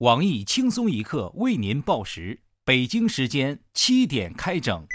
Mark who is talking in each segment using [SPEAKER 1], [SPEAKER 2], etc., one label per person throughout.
[SPEAKER 1] 网易轻松一刻为您报时，北京时间七点开整。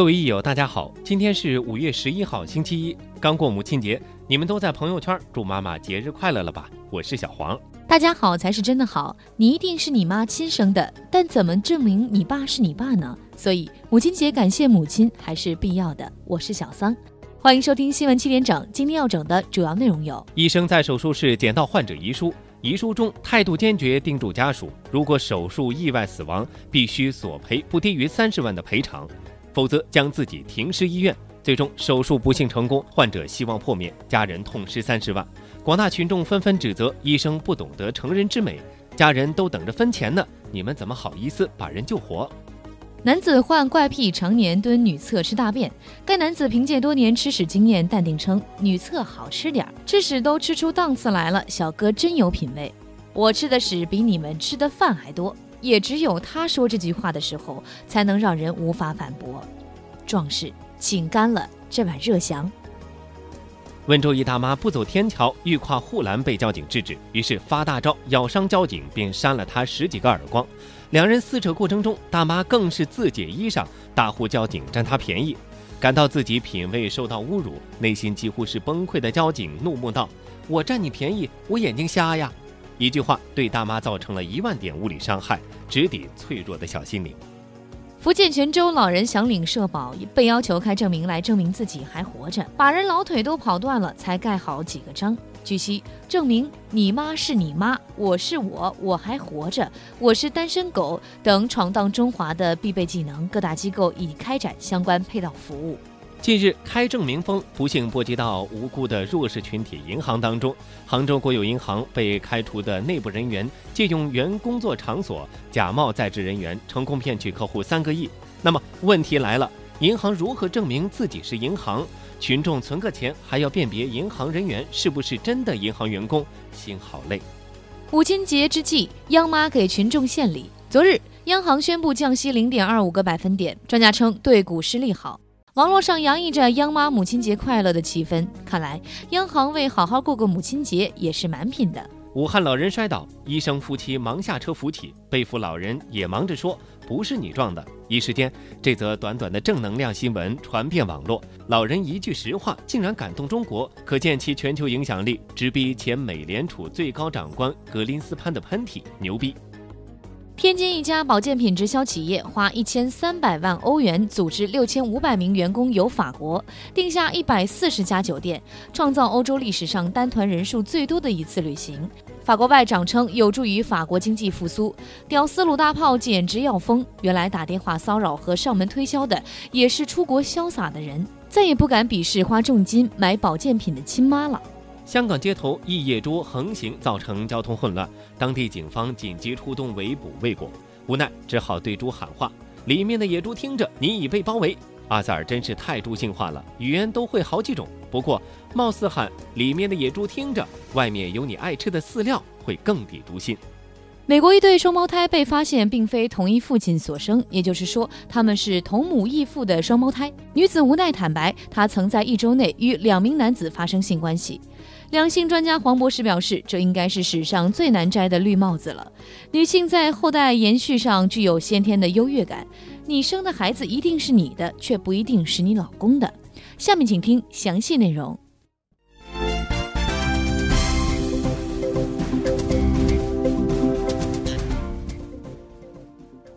[SPEAKER 2] 各位益友，大家好，今天是五月十一号，星期一，刚过母亲节，你们都在朋友圈祝妈妈节日快乐了吧？我是小黄。
[SPEAKER 3] 大家好才是真的好，你一定是你妈亲生的，但怎么证明你爸是你爸呢？所以母亲节感谢母亲还是必要的。我是小桑，欢迎收听新闻七点整。今天要整的主要内容有：
[SPEAKER 2] 医生在手术室捡到患者遗书，遗书中态度坚决叮嘱家属，如果手术意外死亡，必须索赔不低于三十万的赔偿。否则将自己停尸医院。最终手术不幸成功，患者希望破灭，家人痛失三十万。广大群众纷纷指责医生不懂得成人之美，家人都等着分钱呢，你们怎么好意思把人救活？
[SPEAKER 3] 男子患怪癖，常年蹲女厕吃大便。该男子凭借多年吃屎经验，淡定称女厕好吃点儿，吃屎都吃出档次来了。小哥真有品位，我吃的屎比你们吃的饭还多。也只有他说这句话的时候，才能让人无法反驳。壮士，请干了这碗热翔。
[SPEAKER 2] 温州一大妈不走天桥，欲跨护栏被交警制止，于是发大招咬伤交警，并扇了他十几个耳光。两人撕扯过程中，大妈更是自解衣裳，大呼交警占她便宜。感到自己品味受到侮辱，内心几乎是崩溃的交警怒目道：“我占你便宜，我眼睛瞎呀！”一句话对大妈造成了一万点物理伤害，直抵脆弱的小心灵。
[SPEAKER 3] 福建泉州老人想领社保，被要求开证明来证明自己还活着，把人老腿都跑断了才盖好几个章。据悉，证明你妈是你妈，我是我，我还活着，我是单身狗等闯荡中华的必备技能，各大机构已开展相关配套服务。
[SPEAKER 2] 近日，开证明风不幸波及到无辜的弱势群体银行当中。杭州国有银行被开除的内部人员借用原工作场所假冒在职人员，成功骗取客户三个亿。那么问题来了，银行如何证明自己是银行？群众存个钱还要辨别银行人员是不是真的银行员工，心好累。
[SPEAKER 3] 母亲节之际，央妈给群众献礼。昨日，央行宣布降息零点二五个百分点，专家称对股市利好。网络上洋溢着央妈母亲节快乐的气氛，看来央行为好好过个母亲节也是蛮拼的。
[SPEAKER 2] 武汉老人摔倒，医生夫妻忙下车扶起，被扶老人也忙着说不是你撞的。一时间，这则短短的正能量新闻传遍网络，老人一句实话竟然感动中国，可见其全球影响力直逼前美联储最高长官格林斯潘的喷嚏，牛逼！
[SPEAKER 3] 天津一家保健品直销企业花一千三百万欧元组织六千五百名员工游法国，定下一百四十家酒店，创造欧洲历史上单团人数最多的一次旅行。法国外长称有助于法国经济复苏。屌丝鲁大炮简直要疯！原来打电话骚扰和上门推销的也是出国潇洒的人，再也不敢鄙视花重金买保健品的亲妈了。
[SPEAKER 2] 香港街头一野猪横行，造成交通混乱，当地警方紧急出动围捕未果，无奈只好对猪喊话。里面的野猪听着，你已被包围。阿塞尔真是太猪性化了，语言都会好几种。不过，貌似喊里面的野猪听着，外面有你爱吃的饲料，会更抵毒心。
[SPEAKER 3] 美国一对双胞胎被发现并非同一父亲所生，也就是说他们是同母异父的双胞胎。女子无奈坦白，她曾在一周内与两名男子发生性关系。两性专家黄博士表示，这应该是史上最难摘的绿帽子了。女性在后代延续上具有先天的优越感，你生的孩子一定是你的，却不一定是你老公的。下面请听详细内容。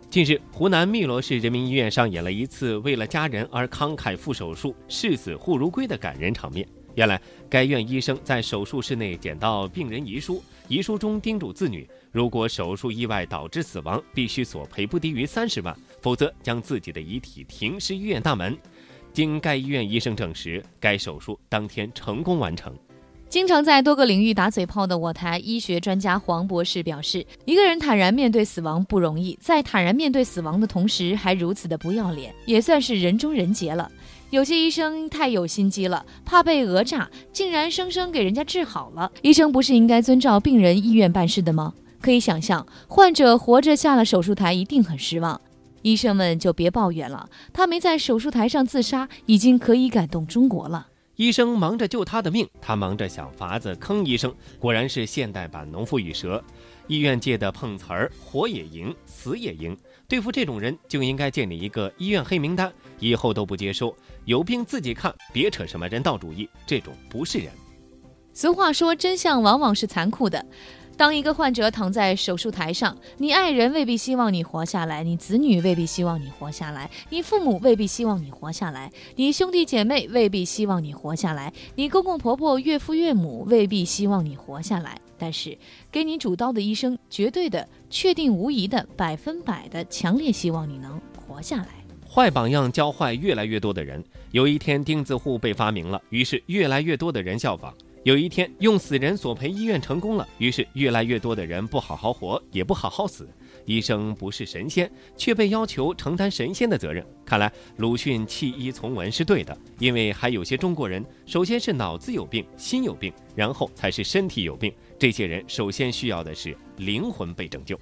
[SPEAKER 2] 近日，湖南汨罗市人民医院上演了一次为了家人而慷慨赴手术、视死忽如归的感人场面。原来，该院医生在手术室内捡到病人遗书，遗书中叮嘱子女，如果手术意外导致死亡，必须索赔不低于三十万，否则将自己的遗体停尸医院大门。经该医院医生证实，该手术当天成功完成。
[SPEAKER 3] 经常在多个领域打嘴炮的我台医学专家黄博士表示，一个人坦然面对死亡不容易，在坦然面对死亡的同时还如此的不要脸，也算是人中人杰了。有些医生太有心机了，怕被讹诈，竟然生生给人家治好了。医生不是应该遵照病人意愿办事的吗？可以想象，患者活着下了手术台一定很失望。医生们就别抱怨了，他没在手术台上自杀，已经可以感动中国了。
[SPEAKER 2] 医生忙着救他的命，他忙着想法子坑医生，果然是现代版农夫与蛇。医院界的碰瓷儿，活也赢，死也赢。对付这种人，就应该建立一个医院黑名单，以后都不接收，有病自己看，别扯什么人道主义，这种不是人。
[SPEAKER 3] 俗话说，真相往往是残酷的。当一个患者躺在手术台上，你爱人未必希望你活下来，你子女未必希望你活下来，你父母未必希望你活下来，你兄弟姐妹未必希望你活下来，你公公婆婆、岳父岳母未必希望你活下来。但是，给你主刀的医生，绝对的、确定无疑的、百分百的强烈希望你能活下来。
[SPEAKER 2] 坏榜样教坏越来越多的人，有一天钉子户被发明了，于是越来越多的人效仿。有一天，用死人索赔医院成功了，于是越来越多的人不好好活，也不好好死。医生不是神仙，却被要求承担神仙的责任。看来鲁迅弃医从文是对的，因为还有些中国人，首先是脑子有病，心有病，然后才是身体有病。这些人首先需要的是灵魂被拯救。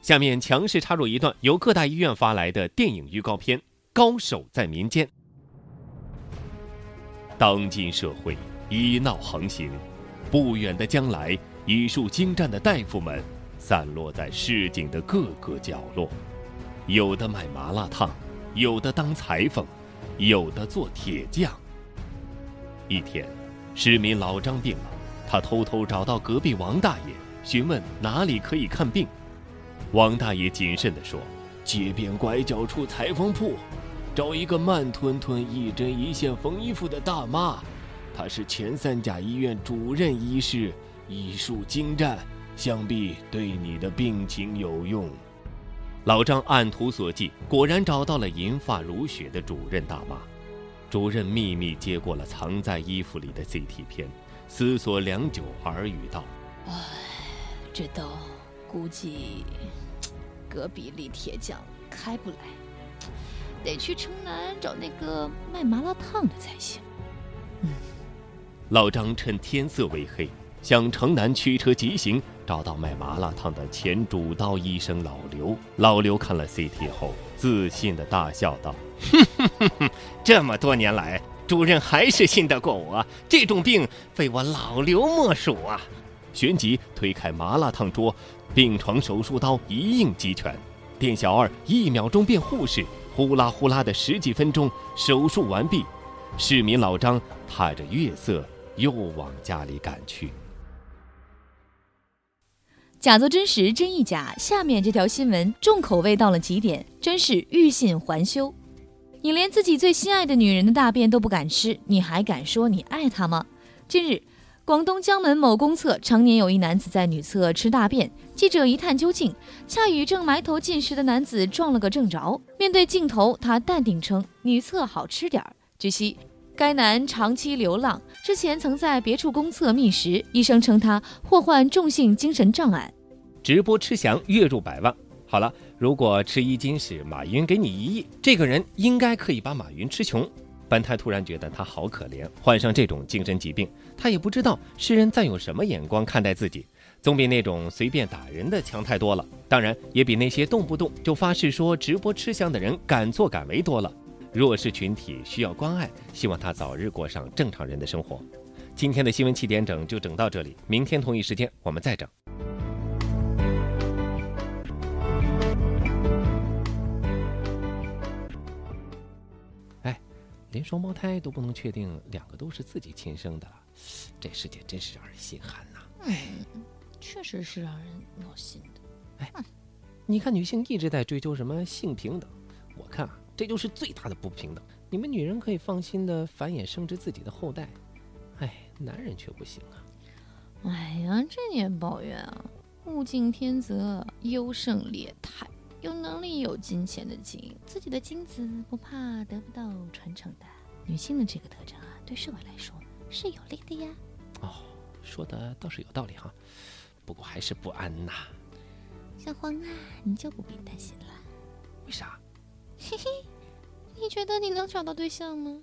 [SPEAKER 2] 下面强势插入一段由各大医院发来的电影预告片《高手在民间》。当今社会。医闹横行，不远的将来，医术精湛的大夫们散落在市井的各个角落，有的卖麻辣烫，有的当裁缝，有的做铁匠。一天，市民老张病了，他偷偷找到隔壁王大爷，询问哪里可以看病。王大爷谨慎地说：“街边拐角处裁缝铺，找一个慢吞吞、一针一线缝衣服的大妈。”她是前三甲医院主任医师，医术精湛，想必对你的病情有用。老张按图索骥，果然找到了银发如雪的主任大妈。主任秘密接过了藏在衣服里的 CT 片，思索良久，耳语道：“
[SPEAKER 3] 哎，这刀估计隔壁李铁匠开不来，得去城南找那个卖麻辣烫的才行。”嗯。
[SPEAKER 2] 老张趁天色微黑，向城南驱车急行，找到卖麻辣烫的前主刀医生老刘。老刘看了 CT 后，自信的大笑道：“ 哼哼哼哼，这么多年来，主任还是信得过我。这种病，非我老刘莫属啊！”旋即推开麻辣烫桌，病床手术刀一应俱全。店小二一秒钟变护士，呼啦呼啦的十几分钟，手术完毕。市民老张踏着月色。又往家里赶去。
[SPEAKER 3] 假作真实，真亦假。下面这条新闻重口味到了极点，真是欲信还休。你连自己最心爱的女人的大便都不敢吃，你还敢说你爱她吗？近日，广东江门某公厕常年有一男子在女厕吃大便，记者一探究竟，恰与正埋头进食的男子撞了个正着。面对镜头，他淡定称：“女厕好吃点儿。”据悉。该男长期流浪，之前曾在别处公厕觅食，医生称他或患重性精神障碍。
[SPEAKER 2] 直播吃翔月入百万。好了，如果吃一斤是马云给你一亿，这个人应该可以把马云吃穷。本太突然觉得他好可怜，患上这种精神疾病，他也不知道世人再用什么眼光看待自己，总比那种随便打人的强太多了。当然，也比那些动不动就发誓说直播吃香的人敢作敢为多了。弱势群体需要关爱，希望他早日过上正常人的生活。今天的新闻七点整就整到这里，明天同一时间我们再整。连双胞胎都不能确定两个都是自己亲生的了，这世界真是让人心寒呐！
[SPEAKER 3] 嗯，确实是让人闹心的。
[SPEAKER 2] 哎，你看女性一直在追求什么性平等，我看啊。这就是最大的不平等。你们女人可以放心的繁衍生殖自己的后代，哎，男人却不行啊！
[SPEAKER 3] 哎呀，这你也抱怨啊？物竞天择，优胜劣汰，有能力、有金钱的金，自己的金子不怕得不到传承的。女性的这个特征啊，对社会来说是有利的呀。
[SPEAKER 2] 哦，说的倒是有道理哈，不过还是不安呐。
[SPEAKER 3] 小黄啊，你就不必担心了。
[SPEAKER 2] 为啥？
[SPEAKER 3] 嘿嘿，你觉得你能找到对象吗？